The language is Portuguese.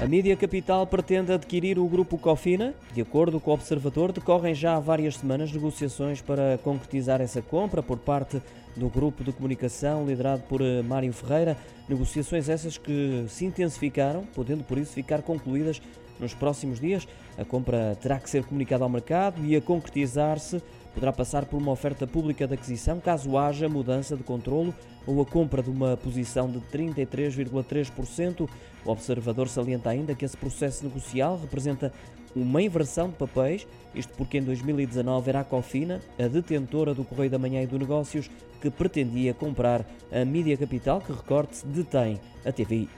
A mídia capital pretende adquirir o grupo Cofina. De acordo com o observador, decorrem já há várias semanas negociações para concretizar essa compra por parte do grupo de comunicação liderado por eh, Mário Ferreira. Negociações essas que se intensificaram, podendo por isso ficar concluídas nos próximos dias. A compra terá que ser comunicada ao mercado e a concretizar-se poderá passar por uma oferta pública de aquisição caso haja mudança de controlo ou a compra de uma posição de 33,3%. O observador salienta ainda que esse processo negocial representa uma inversão de papéis, isto porque em 2019 era a Cofina, a detentora do Correio da Manhã e do Negócios, que pretendia comprar a Mídia Capital, que, recorde-se, detém a TVI.